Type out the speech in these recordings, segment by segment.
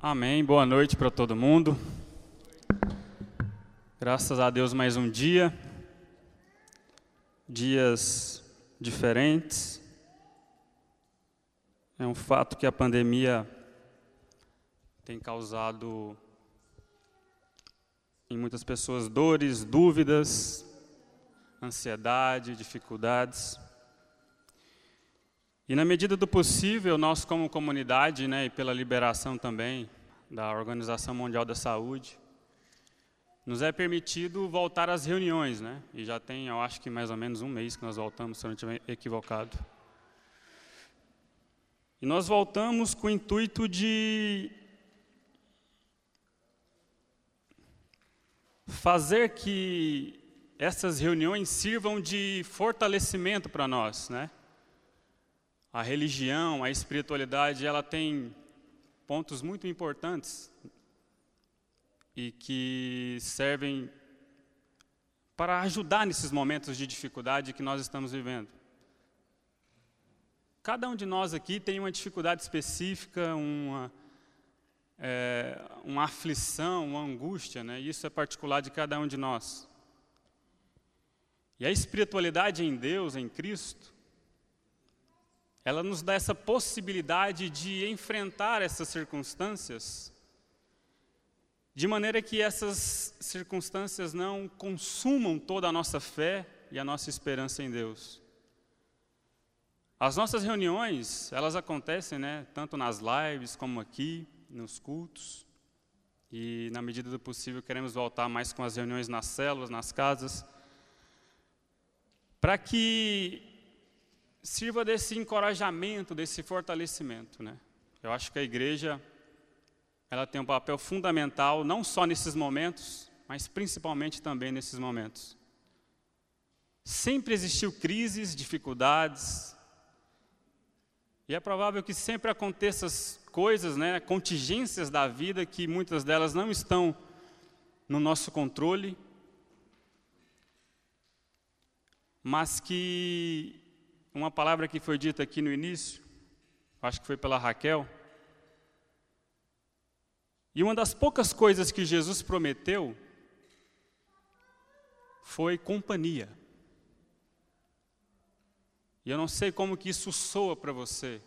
Amém. Boa noite para todo mundo. Graças a Deus, mais um dia. Dias diferentes. É um fato que a pandemia tem causado em muitas pessoas dores, dúvidas, ansiedade, dificuldades. E na medida do possível, nós como comunidade, né, e pela liberação também da Organização Mundial da Saúde, nos é permitido voltar às reuniões, né? E já tem, eu acho que mais ou menos um mês que nós voltamos, se eu não estiver equivocado. E nós voltamos com o intuito de fazer que essas reuniões sirvam de fortalecimento para nós, né? A religião, a espiritualidade, ela tem pontos muito importantes e que servem para ajudar nesses momentos de dificuldade que nós estamos vivendo. Cada um de nós aqui tem uma dificuldade específica, uma, é, uma aflição, uma angústia, né? isso é particular de cada um de nós. E a espiritualidade em Deus, em Cristo, ela nos dá essa possibilidade de enfrentar essas circunstâncias de maneira que essas circunstâncias não consumam toda a nossa fé e a nossa esperança em Deus. As nossas reuniões, elas acontecem, né, tanto nas lives como aqui, nos cultos. E na medida do possível queremos voltar mais com as reuniões nas células, nas casas, para que sirva desse encorajamento, desse fortalecimento, né? Eu acho que a igreja ela tem um papel fundamental não só nesses momentos, mas principalmente também nesses momentos. Sempre existiu crises, dificuldades, e é provável que sempre aconteçam coisas, né, contingências da vida que muitas delas não estão no nosso controle, mas que uma palavra que foi dita aqui no início, acho que foi pela Raquel. E uma das poucas coisas que Jesus prometeu foi companhia. E eu não sei como que isso soa para você.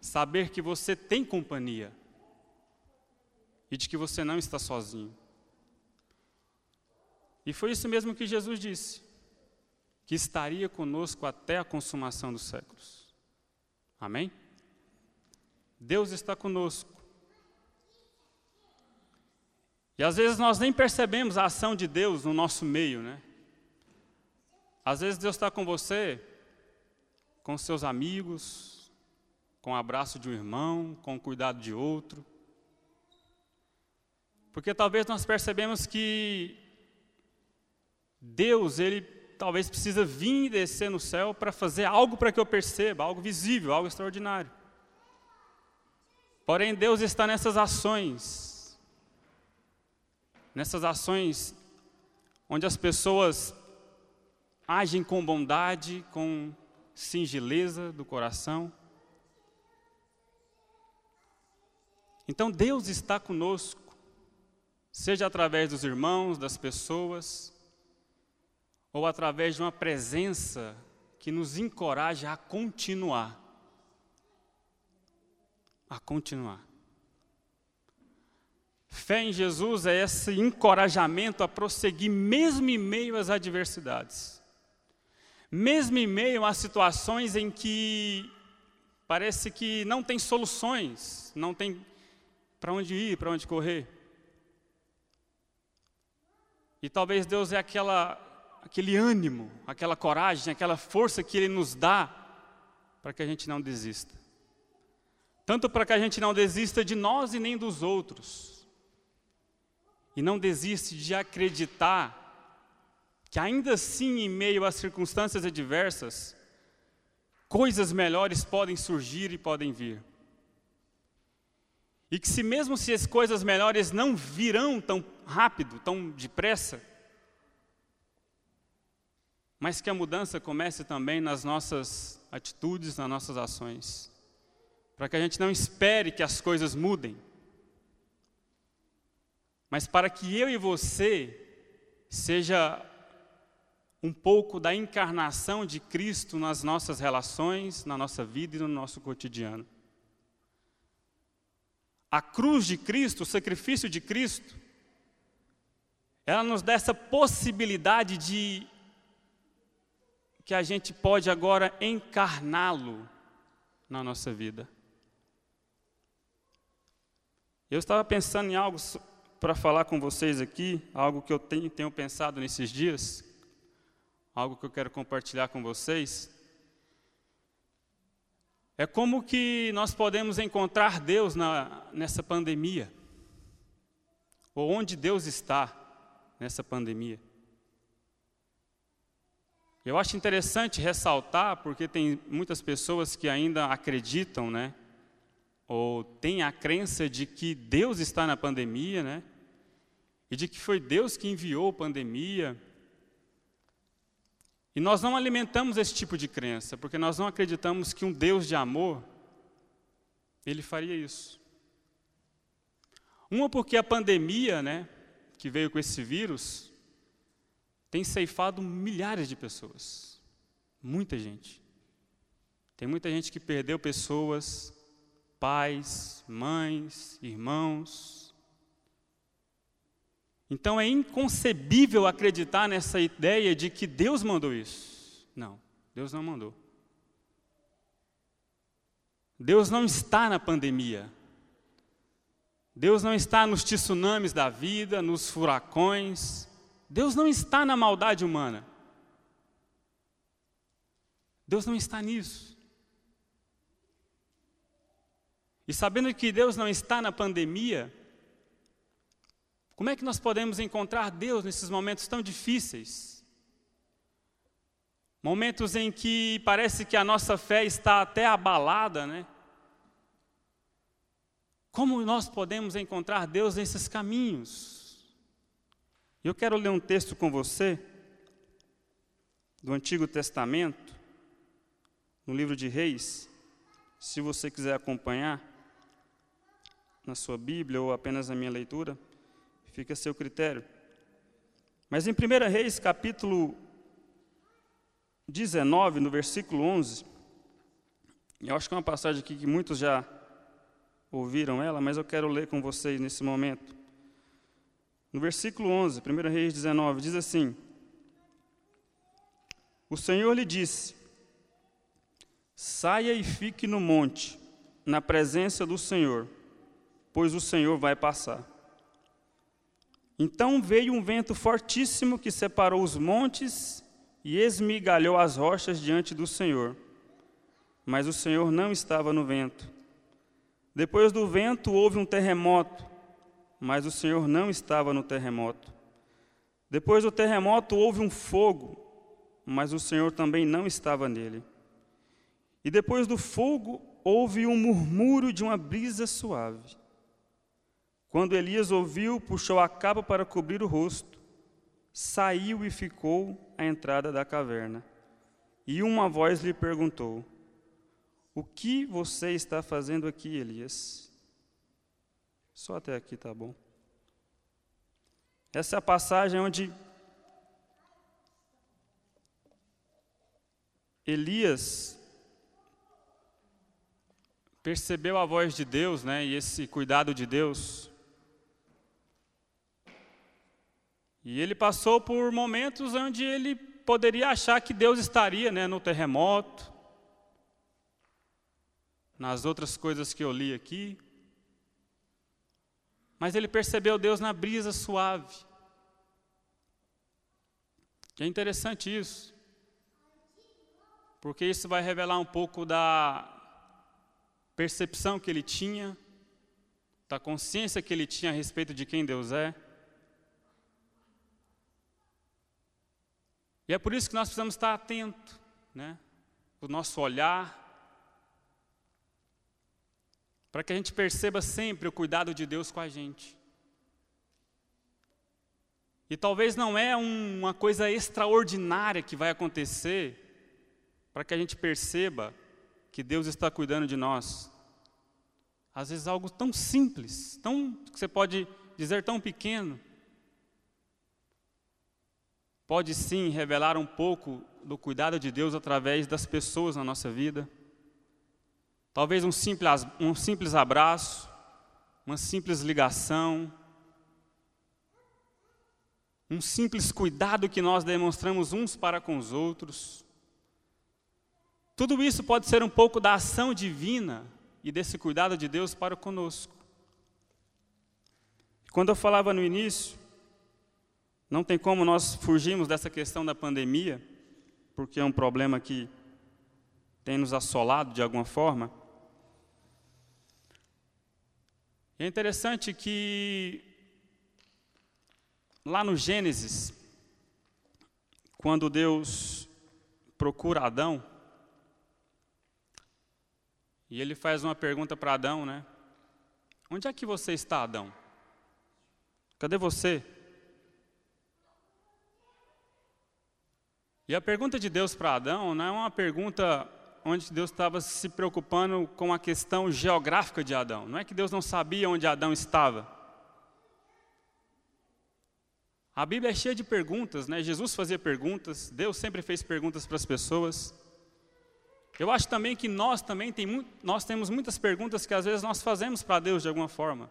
Saber que você tem companhia e de que você não está sozinho. E foi isso mesmo que Jesus disse que estaria conosco até a consumação dos séculos. Amém? Deus está conosco. E às vezes nós nem percebemos a ação de Deus no nosso meio, né? Às vezes Deus está com você, com seus amigos, com o abraço de um irmão, com o cuidado de outro. Porque talvez nós percebemos que Deus, Ele talvez precisa vir e descer no céu para fazer algo para que eu perceba, algo visível, algo extraordinário. Porém, Deus está nessas ações, nessas ações onde as pessoas agem com bondade, com singeleza do coração. Então Deus está conosco, seja através dos irmãos, das pessoas, ou através de uma presença que nos encoraja a continuar. A continuar. Fé em Jesus é esse encorajamento a prosseguir, mesmo em meio às adversidades. Mesmo em meio a situações em que parece que não tem soluções, não tem para onde ir, para onde correr. E talvez Deus é aquela aquele ânimo, aquela coragem, aquela força que Ele nos dá para que a gente não desista. Tanto para que a gente não desista de nós e nem dos outros. E não desiste de acreditar que ainda assim, em meio às circunstâncias adversas, coisas melhores podem surgir e podem vir. E que se mesmo se as coisas melhores não virão tão rápido, tão depressa, mas que a mudança comece também nas nossas atitudes, nas nossas ações. Para que a gente não espere que as coisas mudem, mas para que eu e você seja um pouco da encarnação de Cristo nas nossas relações, na nossa vida e no nosso cotidiano. A cruz de Cristo, o sacrifício de Cristo, ela nos dá essa possibilidade de que a gente pode agora encarná-lo na nossa vida. Eu estava pensando em algo para falar com vocês aqui, algo que eu tenho, tenho pensado nesses dias, algo que eu quero compartilhar com vocês. É como que nós podemos encontrar Deus na, nessa pandemia, ou onde Deus está nessa pandemia. Eu acho interessante ressaltar, porque tem muitas pessoas que ainda acreditam, né? Ou têm a crença de que Deus está na pandemia, né? E de que foi Deus que enviou a pandemia. E nós não alimentamos esse tipo de crença, porque nós não acreditamos que um Deus de amor, ele faria isso. Uma porque a pandemia, né, que veio com esse vírus, tem ceifado milhares de pessoas. Muita gente. Tem muita gente que perdeu pessoas, pais, mães, irmãos. Então é inconcebível acreditar nessa ideia de que Deus mandou isso. Não, Deus não mandou. Deus não está na pandemia. Deus não está nos tsunamis da vida, nos furacões. Deus não está na maldade humana. Deus não está nisso. E sabendo que Deus não está na pandemia, como é que nós podemos encontrar Deus nesses momentos tão difíceis? Momentos em que parece que a nossa fé está até abalada, né? Como nós podemos encontrar Deus nesses caminhos? Eu quero ler um texto com você, do Antigo Testamento, no livro de Reis, se você quiser acompanhar na sua Bíblia ou apenas na minha leitura, fica a seu critério. Mas em 1 Reis, capítulo 19, no versículo 11, eu acho que é uma passagem aqui que muitos já ouviram ela, mas eu quero ler com vocês nesse momento. No versículo 11, 1 Reis 19, diz assim: O Senhor lhe disse: Saia e fique no monte, na presença do Senhor, pois o Senhor vai passar. Então veio um vento fortíssimo que separou os montes e esmigalhou as rochas diante do Senhor. Mas o Senhor não estava no vento. Depois do vento houve um terremoto mas o Senhor não estava no terremoto. Depois do terremoto houve um fogo, mas o Senhor também não estava nele. E depois do fogo houve um murmúrio de uma brisa suave. Quando Elias ouviu, puxou a capa para cobrir o rosto, saiu e ficou à entrada da caverna. E uma voz lhe perguntou: O que você está fazendo aqui, Elias? Só até aqui tá bom. Essa é a passagem onde Elias percebeu a voz de Deus, né, e esse cuidado de Deus. E ele passou por momentos onde ele poderia achar que Deus estaria, né, no terremoto, nas outras coisas que eu li aqui. Mas ele percebeu Deus na brisa suave. É interessante isso. Porque isso vai revelar um pouco da percepção que ele tinha, da consciência que ele tinha a respeito de quem Deus é. E é por isso que nós precisamos estar atentos, né? O nosso olhar, para que a gente perceba sempre o cuidado de Deus com a gente. E talvez não é uma coisa extraordinária que vai acontecer para que a gente perceba que Deus está cuidando de nós. Às vezes algo tão simples, tão que você pode dizer tão pequeno, pode sim revelar um pouco do cuidado de Deus através das pessoas na nossa vida. Talvez um simples, um simples abraço, uma simples ligação, um simples cuidado que nós demonstramos uns para com os outros. Tudo isso pode ser um pouco da ação divina e desse cuidado de Deus para conosco. Quando eu falava no início, não tem como nós fugirmos dessa questão da pandemia, porque é um problema que tem nos assolado de alguma forma. É interessante que Lá no Gênesis, quando Deus procura Adão, e ele faz uma pergunta para Adão, né? Onde é que você está, Adão? Cadê você? E a pergunta de Deus para Adão não é uma pergunta onde Deus estava se preocupando com a questão geográfica de Adão. Não é que Deus não sabia onde Adão estava. A Bíblia é cheia de perguntas, né? Jesus fazia perguntas, Deus sempre fez perguntas para as pessoas. Eu acho também que nós também tem, nós temos muitas perguntas que às vezes nós fazemos para Deus de alguma forma.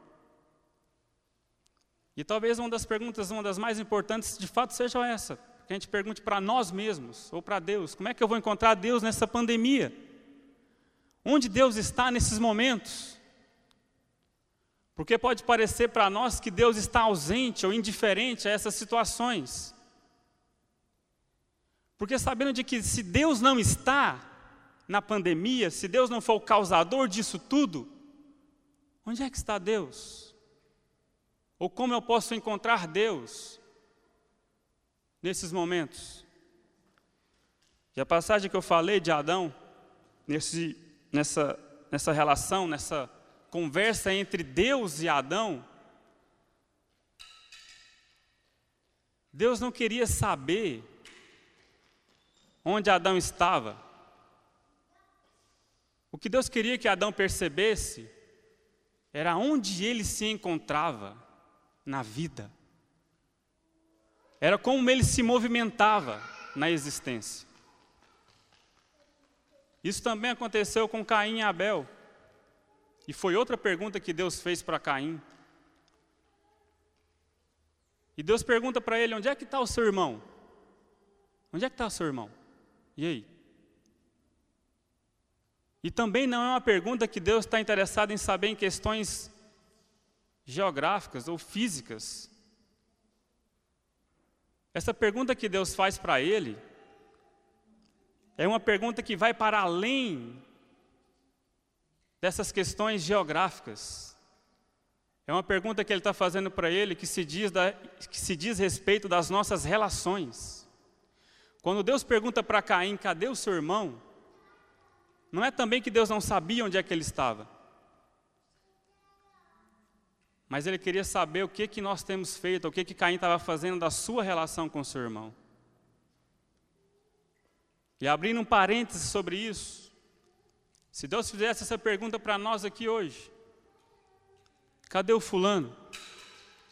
E talvez uma das perguntas, uma das mais importantes, de fato seja essa, que a gente pergunte para nós mesmos ou para Deus: como é que eu vou encontrar Deus nessa pandemia? Onde Deus está nesses momentos? Porque pode parecer para nós que Deus está ausente ou indiferente a essas situações. Porque sabendo de que se Deus não está na pandemia, se Deus não for o causador disso tudo, onde é que está Deus? Ou como eu posso encontrar Deus nesses momentos? E a passagem que eu falei de Adão, nesse, nessa, nessa relação, nessa conversa entre Deus e Adão, Deus não queria saber onde Adão estava. O que Deus queria que Adão percebesse era onde ele se encontrava na vida. Era como ele se movimentava na existência. Isso também aconteceu com Caim e Abel. E foi outra pergunta que Deus fez para Caim. E Deus pergunta para ele: onde é que está o seu irmão? Onde é que está o seu irmão? E aí? E também não é uma pergunta que Deus está interessado em saber em questões geográficas ou físicas. Essa pergunta que Deus faz para ele é uma pergunta que vai para além dessas questões geográficas. É uma pergunta que ele está fazendo para ele que se, diz da, que se diz respeito das nossas relações. Quando Deus pergunta para Caim, cadê o seu irmão? Não é também que Deus não sabia onde é que ele estava. Mas ele queria saber o que, que nós temos feito, o que, que Caim estava fazendo da sua relação com seu irmão. E abrindo um parêntese sobre isso, se Deus fizesse essa pergunta para nós aqui hoje: cadê o fulano?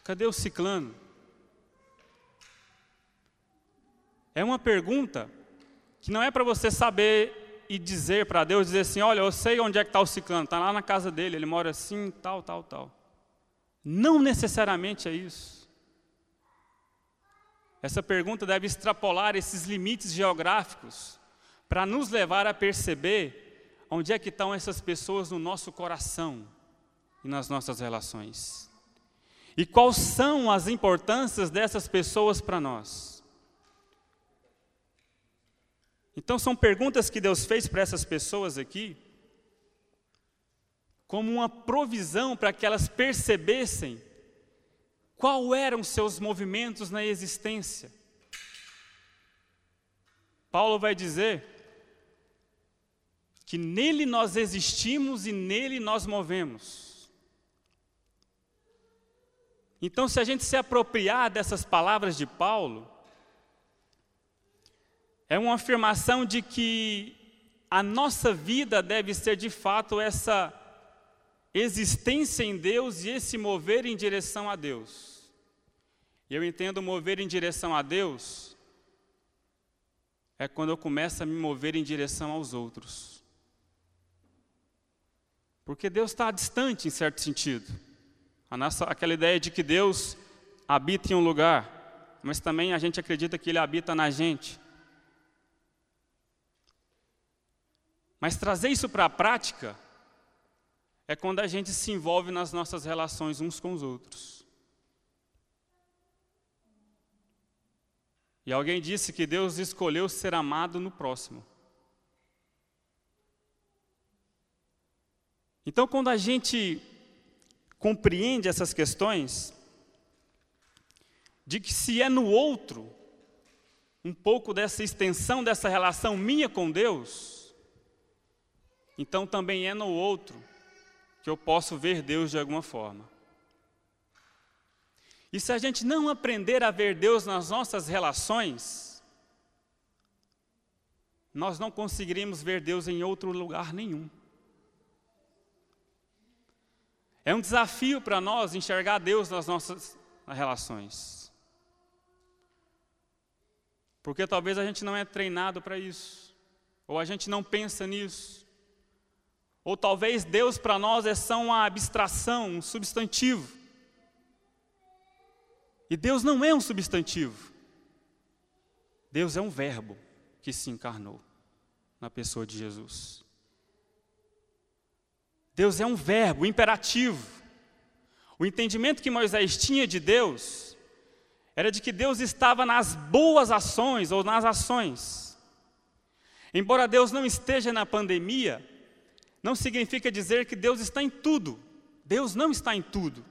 Cadê o ciclano? É uma pergunta que não é para você saber e dizer para Deus, dizer assim, olha, eu sei onde é que está o ciclano, está lá na casa dele, ele mora assim, tal, tal, tal. Não necessariamente é isso. Essa pergunta deve extrapolar esses limites geográficos para nos levar a perceber onde é que estão essas pessoas no nosso coração e nas nossas relações? E quais são as importâncias dessas pessoas para nós? Então, são perguntas que Deus fez para essas pessoas aqui, como uma provisão para que elas percebessem qual eram seus movimentos na existência. Paulo vai dizer que nele nós existimos e nele nós movemos. Então, se a gente se apropriar dessas palavras de Paulo, é uma afirmação de que a nossa vida deve ser de fato essa existência em Deus e esse mover em direção a Deus. Eu entendo mover em direção a Deus é quando eu começo a me mover em direção aos outros. Porque Deus está distante em certo sentido. A nossa, aquela ideia de que Deus habita em um lugar, mas também a gente acredita que Ele habita na gente. Mas trazer isso para a prática é quando a gente se envolve nas nossas relações uns com os outros. E alguém disse que Deus escolheu ser amado no próximo. Então, quando a gente compreende essas questões, de que se é no outro, um pouco dessa extensão dessa relação minha com Deus, então também é no outro que eu posso ver Deus de alguma forma. E se a gente não aprender a ver Deus nas nossas relações, nós não conseguiríamos ver Deus em outro lugar nenhum. É um desafio para nós enxergar Deus nas nossas relações. Porque talvez a gente não é treinado para isso, ou a gente não pensa nisso. Ou talvez Deus para nós é só uma abstração, um substantivo. E Deus não é um substantivo. Deus é um verbo que se encarnou na pessoa de Jesus. Deus é um verbo imperativo. O entendimento que Moisés tinha de Deus era de que Deus estava nas boas ações ou nas ações. Embora Deus não esteja na pandemia, não significa dizer que Deus está em tudo. Deus não está em tudo.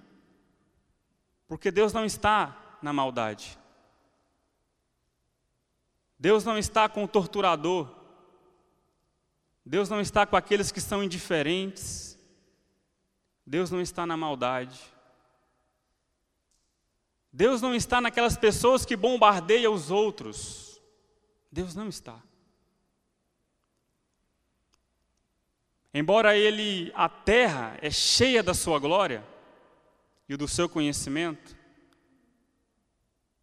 Porque Deus não está na maldade. Deus não está com o torturador. Deus não está com aqueles que são indiferentes. Deus não está na maldade. Deus não está naquelas pessoas que bombardeiam os outros. Deus não está. Embora ele, a terra é cheia da sua glória e do seu conhecimento,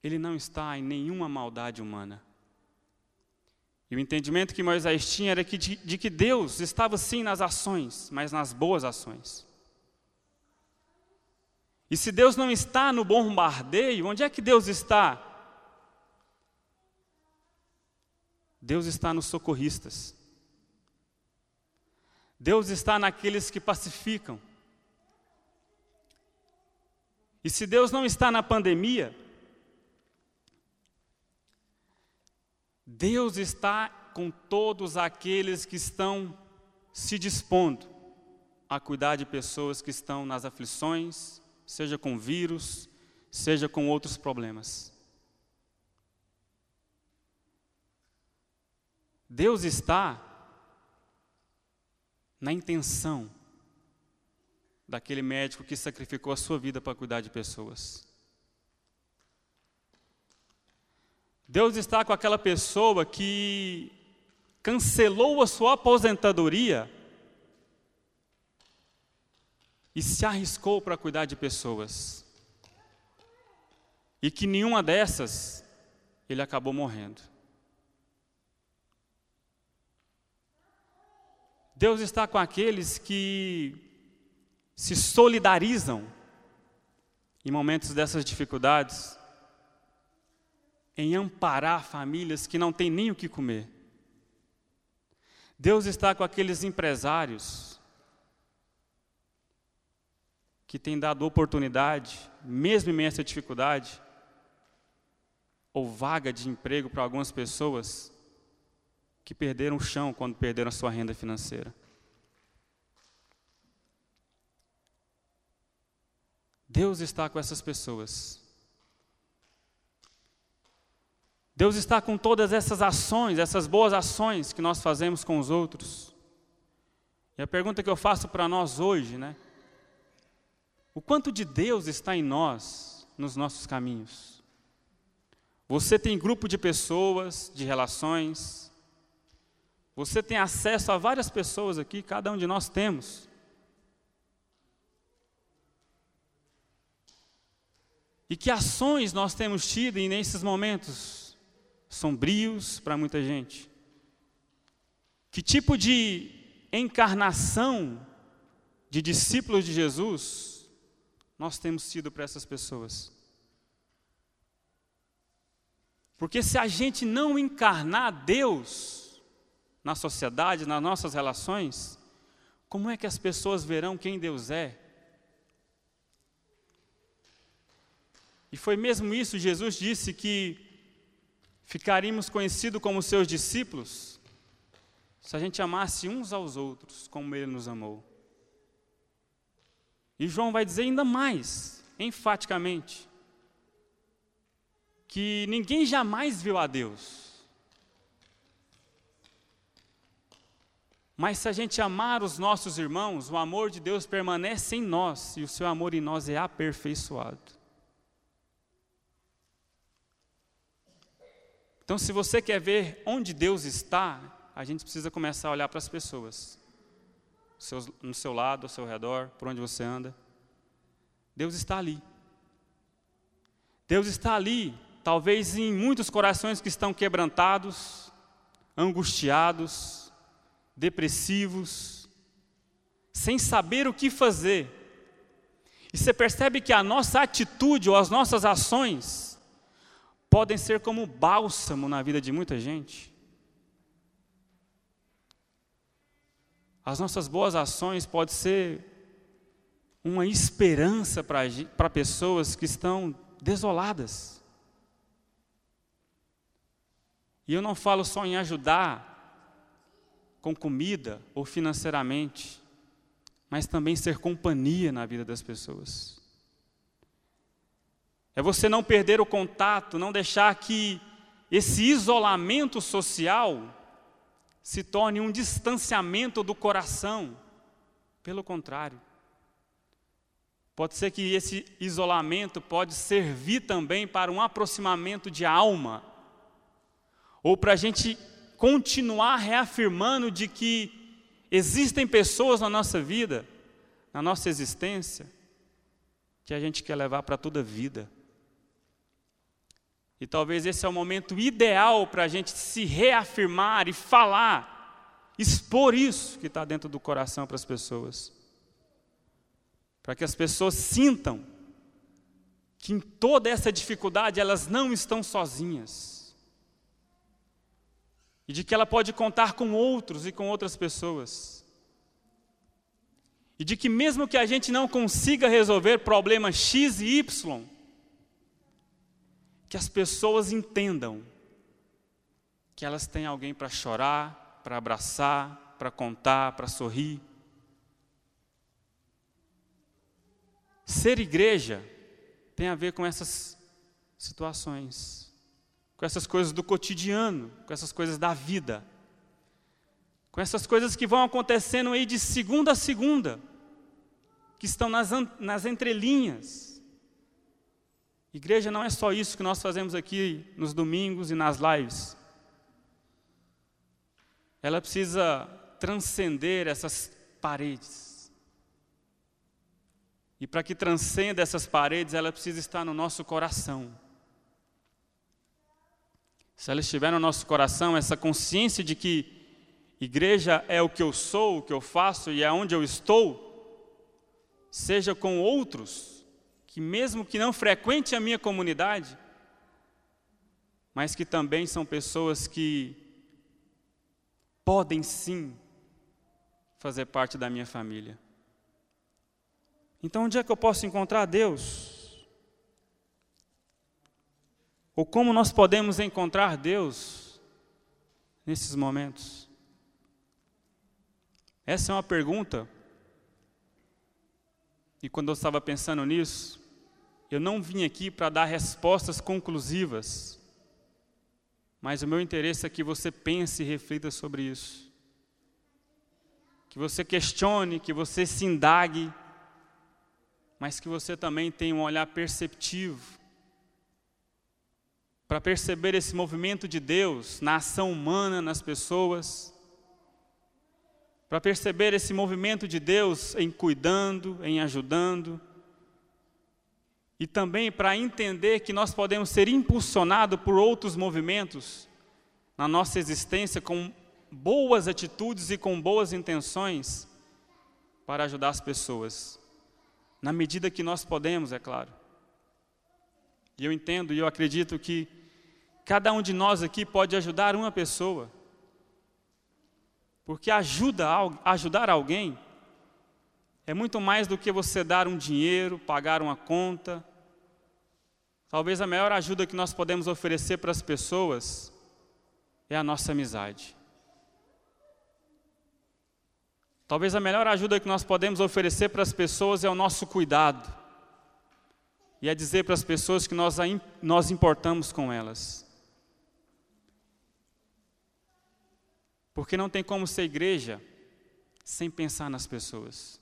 ele não está em nenhuma maldade humana. E o entendimento que Moisés tinha era que de, de que Deus estava sim nas ações, mas nas boas ações. E se Deus não está no bombardeio, onde é que Deus está? Deus está nos socorristas. Deus está naqueles que pacificam. E se Deus não está na pandemia, Deus está com todos aqueles que estão se dispondo a cuidar de pessoas que estão nas aflições, seja com vírus, seja com outros problemas. Deus está na intenção daquele médico que sacrificou a sua vida para cuidar de pessoas. Deus está com aquela pessoa que cancelou a sua aposentadoria e se arriscou para cuidar de pessoas. E que nenhuma dessas ele acabou morrendo. Deus está com aqueles que se solidarizam em momentos dessas dificuldades, em amparar famílias que não têm nem o que comer. Deus está com aqueles empresários que têm dado oportunidade, mesmo em meio a essa dificuldade, ou vaga de emprego para algumas pessoas, que perderam o chão quando perderam a sua renda financeira. Deus está com essas pessoas. Deus está com todas essas ações, essas boas ações que nós fazemos com os outros. E a pergunta que eu faço para nós hoje, né? O quanto de Deus está em nós, nos nossos caminhos? Você tem grupo de pessoas, de relações, você tem acesso a várias pessoas aqui, cada um de nós temos. E que ações nós temos tido nesses momentos sombrios para muita gente? Que tipo de encarnação de discípulos de Jesus nós temos sido para essas pessoas? Porque se a gente não encarnar Deus, na sociedade, nas nossas relações, como é que as pessoas verão quem Deus é? E foi mesmo isso, Jesus disse que ficaríamos conhecidos como seus discípulos se a gente amasse uns aos outros como ele nos amou. E João vai dizer ainda mais, enfaticamente, que ninguém jamais viu a Deus. Mas se a gente amar os nossos irmãos, o amor de Deus permanece em nós e o seu amor em nós é aperfeiçoado. Então, se você quer ver onde Deus está, a gente precisa começar a olhar para as pessoas. no seu lado, ao seu redor, por onde você anda. Deus está ali. Deus está ali, talvez em muitos corações que estão quebrantados, angustiados, depressivos, sem saber o que fazer. E você percebe que a nossa atitude ou as nossas ações podem ser como bálsamo na vida de muita gente. As nossas boas ações podem ser uma esperança para pessoas que estão desoladas. E eu não falo só em ajudar com comida ou financeiramente, mas também ser companhia na vida das pessoas. É você não perder o contato, não deixar que esse isolamento social se torne um distanciamento do coração. Pelo contrário. Pode ser que esse isolamento pode servir também para um aproximamento de alma, ou para a gente continuar reafirmando de que existem pessoas na nossa vida, na nossa existência, que a gente quer levar para toda a vida. E talvez esse é o momento ideal para a gente se reafirmar e falar, expor isso que está dentro do coração para as pessoas. Para que as pessoas sintam que em toda essa dificuldade elas não estão sozinhas. E de que ela pode contar com outros e com outras pessoas. E de que mesmo que a gente não consiga resolver problemas X e Y, que as pessoas entendam que elas têm alguém para chorar, para abraçar, para contar, para sorrir. Ser igreja tem a ver com essas situações, com essas coisas do cotidiano, com essas coisas da vida, com essas coisas que vão acontecendo aí de segunda a segunda, que estão nas, nas entrelinhas. Igreja não é só isso que nós fazemos aqui nos domingos e nas lives. Ela precisa transcender essas paredes. E para que transcenda essas paredes, ela precisa estar no nosso coração. Se ela estiver no nosso coração, essa consciência de que igreja é o que eu sou, o que eu faço e é onde eu estou, seja com outros, que, mesmo que não frequente a minha comunidade, mas que também são pessoas que podem sim fazer parte da minha família. Então, onde é que eu posso encontrar Deus? Ou como nós podemos encontrar Deus nesses momentos? Essa é uma pergunta. E quando eu estava pensando nisso, eu não vim aqui para dar respostas conclusivas, mas o meu interesse é que você pense e reflita sobre isso. Que você questione, que você se indague, mas que você também tenha um olhar perceptivo para perceber esse movimento de Deus na ação humana, nas pessoas, para perceber esse movimento de Deus em cuidando, em ajudando, e também para entender que nós podemos ser impulsionados por outros movimentos na nossa existência com boas atitudes e com boas intenções para ajudar as pessoas, na medida que nós podemos, é claro. E eu entendo e eu acredito que cada um de nós aqui pode ajudar uma pessoa, porque ajuda, ajudar alguém é muito mais do que você dar um dinheiro, pagar uma conta. Talvez a maior ajuda que nós podemos oferecer para as pessoas é a nossa amizade. Talvez a melhor ajuda que nós podemos oferecer para as pessoas é o nosso cuidado. E é dizer para as pessoas que nós, nós importamos com elas. Porque não tem como ser igreja sem pensar nas pessoas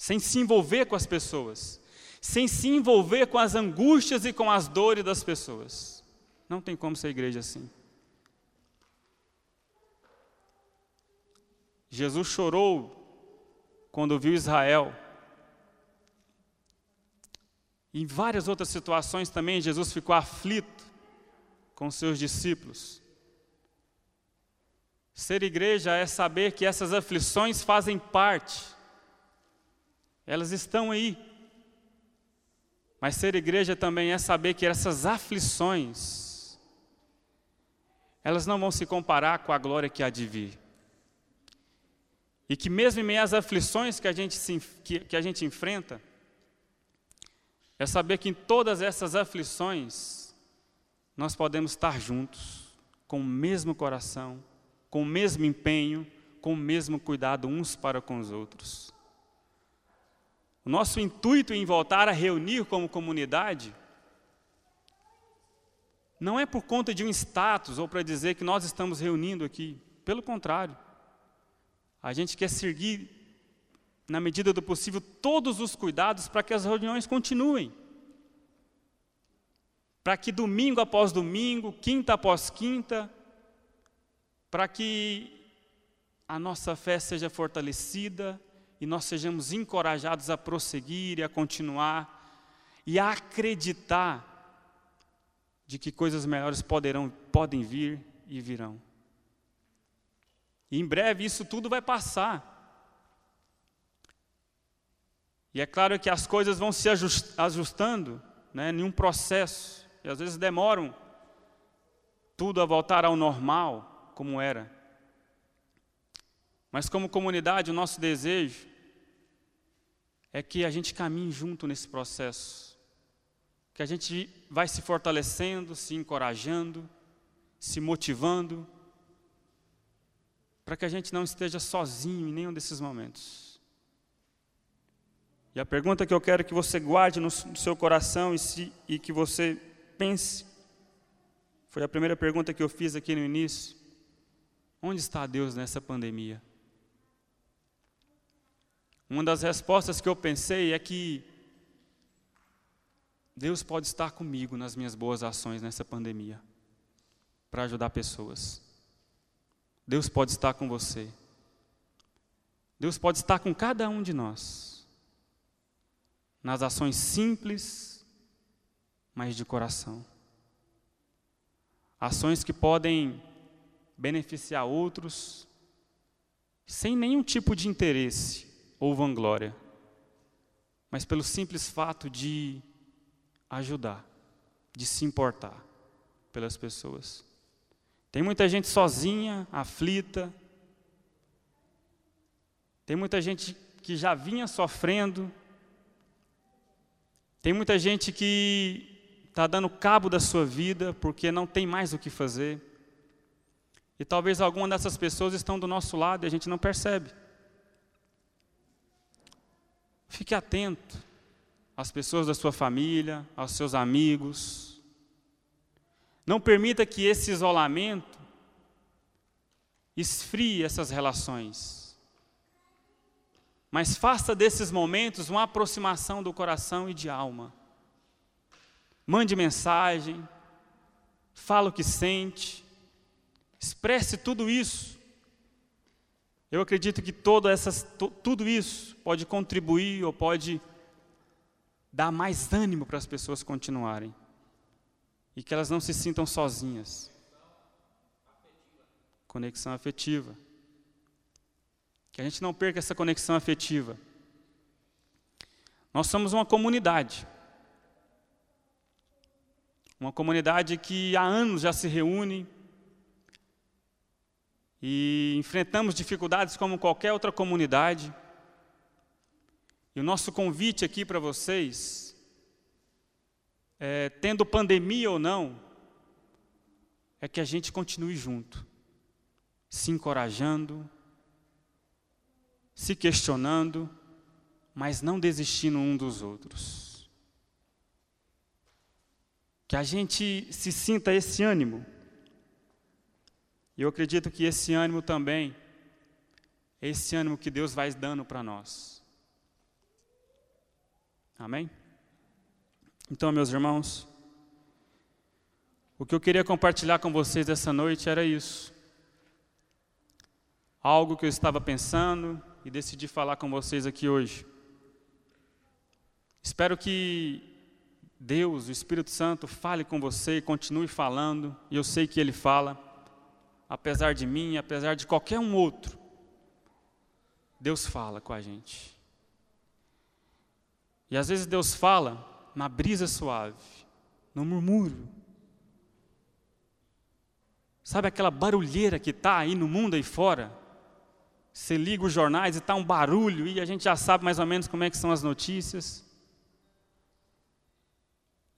sem se envolver com as pessoas, sem se envolver com as angústias e com as dores das pessoas. Não tem como ser igreja assim. Jesus chorou quando viu Israel. Em várias outras situações também, Jesus ficou aflito com seus discípulos. Ser igreja é saber que essas aflições fazem parte elas estão aí. Mas ser igreja também é saber que essas aflições, elas não vão se comparar com a glória que há de vir. E que mesmo em meio às aflições que a gente, se, que, que a gente enfrenta, é saber que em todas essas aflições, nós podemos estar juntos, com o mesmo coração, com o mesmo empenho, com o mesmo cuidado uns para com os outros. O nosso intuito em voltar a reunir como comunidade não é por conta de um status ou para dizer que nós estamos reunindo aqui. Pelo contrário, a gente quer seguir, na medida do possível, todos os cuidados para que as reuniões continuem. Para que domingo após domingo, quinta após quinta, para que a nossa fé seja fortalecida, e nós sejamos encorajados a prosseguir e a continuar e a acreditar de que coisas melhores poderão, podem vir e virão. E em breve isso tudo vai passar. E é claro que as coisas vão se ajustando né, em um processo, e às vezes demoram tudo a voltar ao normal, como era. Mas, como comunidade, o nosso desejo é que a gente caminhe junto nesse processo, que a gente vai se fortalecendo, se encorajando, se motivando, para que a gente não esteja sozinho em nenhum desses momentos. E a pergunta que eu quero que você guarde no, seu coração e, se, e que você pense, foi a primeira pergunta que eu fiz aqui no início: onde está Deus nessa pandemia? Uma das respostas que eu pensei é que Deus pode estar comigo nas minhas boas ações nessa pandemia, para ajudar pessoas. Deus pode estar com você. Deus pode estar com cada um de nós, nas ações simples, mas de coração. Ações que podem beneficiar outros, sem nenhum tipo de interesse ou vanglória, mas pelo simples fato de ajudar, de se importar pelas pessoas. Tem muita gente sozinha, aflita, tem muita gente que já vinha sofrendo, tem muita gente que está dando cabo da sua vida porque não tem mais o que fazer. E talvez alguma dessas pessoas estão do nosso lado e a gente não percebe. Fique atento às pessoas da sua família, aos seus amigos. Não permita que esse isolamento esfrie essas relações. Mas faça desses momentos uma aproximação do coração e de alma. Mande mensagem, fala o que sente, expresse tudo isso eu acredito que essas, tudo isso pode contribuir ou pode dar mais ânimo para as pessoas continuarem e que elas não se sintam sozinhas. Conexão afetiva. Que a gente não perca essa conexão afetiva. Nós somos uma comunidade. Uma comunidade que há anos já se reúne e enfrentamos dificuldades como qualquer outra comunidade. E o nosso convite aqui para vocês, é, tendo pandemia ou não, é que a gente continue junto, se encorajando, se questionando, mas não desistindo um dos outros. Que a gente se sinta esse ânimo. E eu acredito que esse ânimo também é esse ânimo que Deus vai dando para nós. Amém? Então, meus irmãos, o que eu queria compartilhar com vocês essa noite era isso. Algo que eu estava pensando e decidi falar com vocês aqui hoje. Espero que Deus, o Espírito Santo, fale com você continue falando, e eu sei que Ele fala, apesar de mim, apesar de qualquer um outro. Deus fala com a gente. E às vezes Deus fala na brisa suave, no murmúrio. Sabe aquela barulheira que está aí no mundo aí fora? Você liga os jornais e está um barulho e a gente já sabe mais ou menos como é que são as notícias.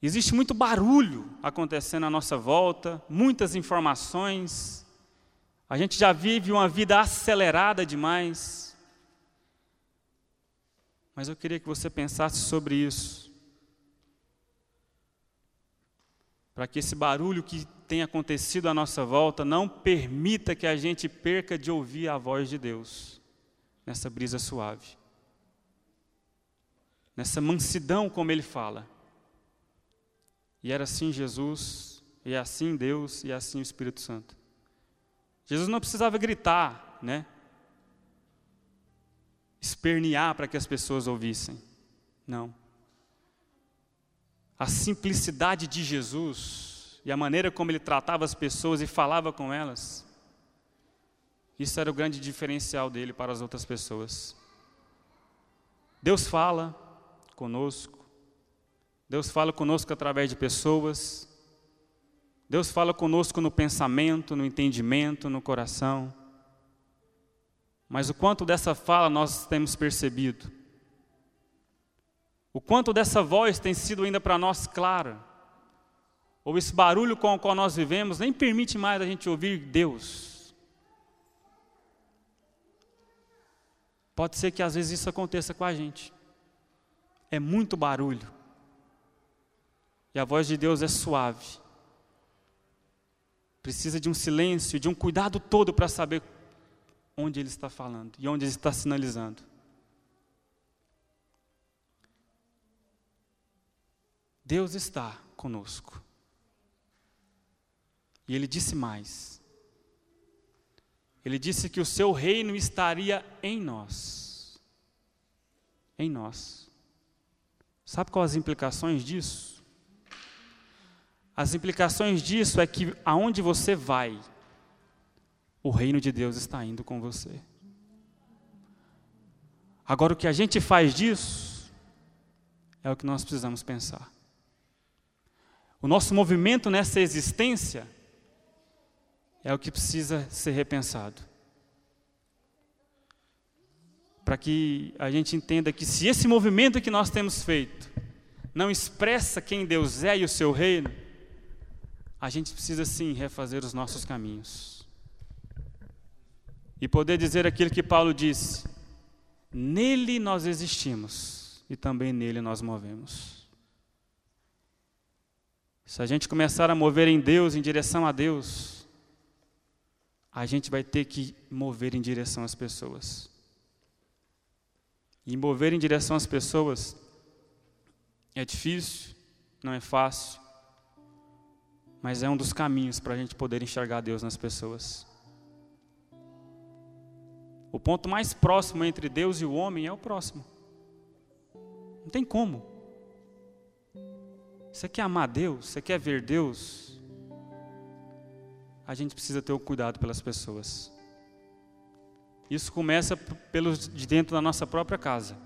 Existe muito barulho acontecendo à nossa volta, muitas informações. A gente já vive uma vida acelerada demais. Mas eu queria que você pensasse sobre isso. Para que esse barulho que tem acontecido à nossa volta não permita que a gente perca de ouvir a voz de Deus nessa brisa suave. Nessa mansidão como ele fala. E era assim Jesus, e é assim Deus, e é assim o Espírito Santo. Jesus não precisava gritar, né? espernear para que as pessoas ouvissem. Não. A simplicidade de Jesus e a maneira como ele tratava as pessoas e falava com elas, isso era o grande diferencial dele para as outras pessoas. Deus fala conosco, Deus fala conosco através de pessoas, Deus fala conosco no pensamento, no entendimento, no coração. Mas o quanto dessa fala nós temos percebido? O quanto dessa voz tem sido ainda para nós clara? Ou esse barulho com o qual nós vivemos nem permite mais a gente ouvir Deus? Pode ser que às vezes isso aconteça com a gente. É muito barulho. E a voz de Deus é suave. Precisa de um silêncio, de um cuidado todo para saber onde ele está falando e onde ele está sinalizando. Deus está conosco. E ele disse mais. Ele disse que o seu reino estaria em nós. Em nós. Sabe quais as implicações disso? As implicações disso é que aonde você vai, o reino de Deus está indo com você. Agora, o que a gente faz disso é o que nós precisamos pensar. O nosso movimento nessa existência é o que precisa ser repensado. Para que a gente entenda que se esse movimento que nós temos feito não expressa quem Deus é e o seu reino, a gente precisa sim refazer os nossos caminhos e poder dizer aquilo que Paulo disse: Nele nós existimos e também nele nós movemos. Se a gente começar a mover em Deus, em direção a Deus, a gente vai ter que mover em direção às pessoas. E mover em direção às pessoas é difícil, não é fácil, mas é um dos caminhos para a gente poder enxergar Deus nas pessoas. O ponto mais próximo entre Deus e o homem é o próximo. Não tem como. Você quer amar Deus? Você quer ver Deus? A gente precisa ter o cuidado pelas pessoas. Isso começa pelos de dentro da nossa própria casa.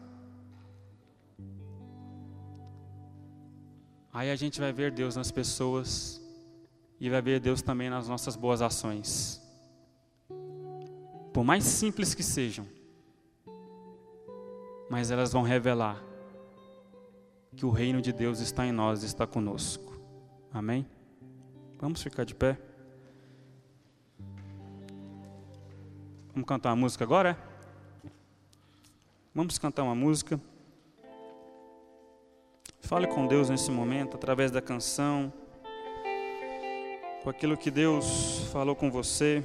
Aí a gente vai ver Deus nas pessoas e vai ver Deus também nas nossas boas ações. Por mais simples que sejam, mas elas vão revelar que o reino de Deus está em nós, está conosco. Amém? Vamos ficar de pé. Vamos cantar uma música agora? Vamos cantar uma música. Fale com Deus nesse momento, através da canção, com aquilo que Deus falou com você.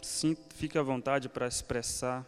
Sim, fique à vontade para expressar.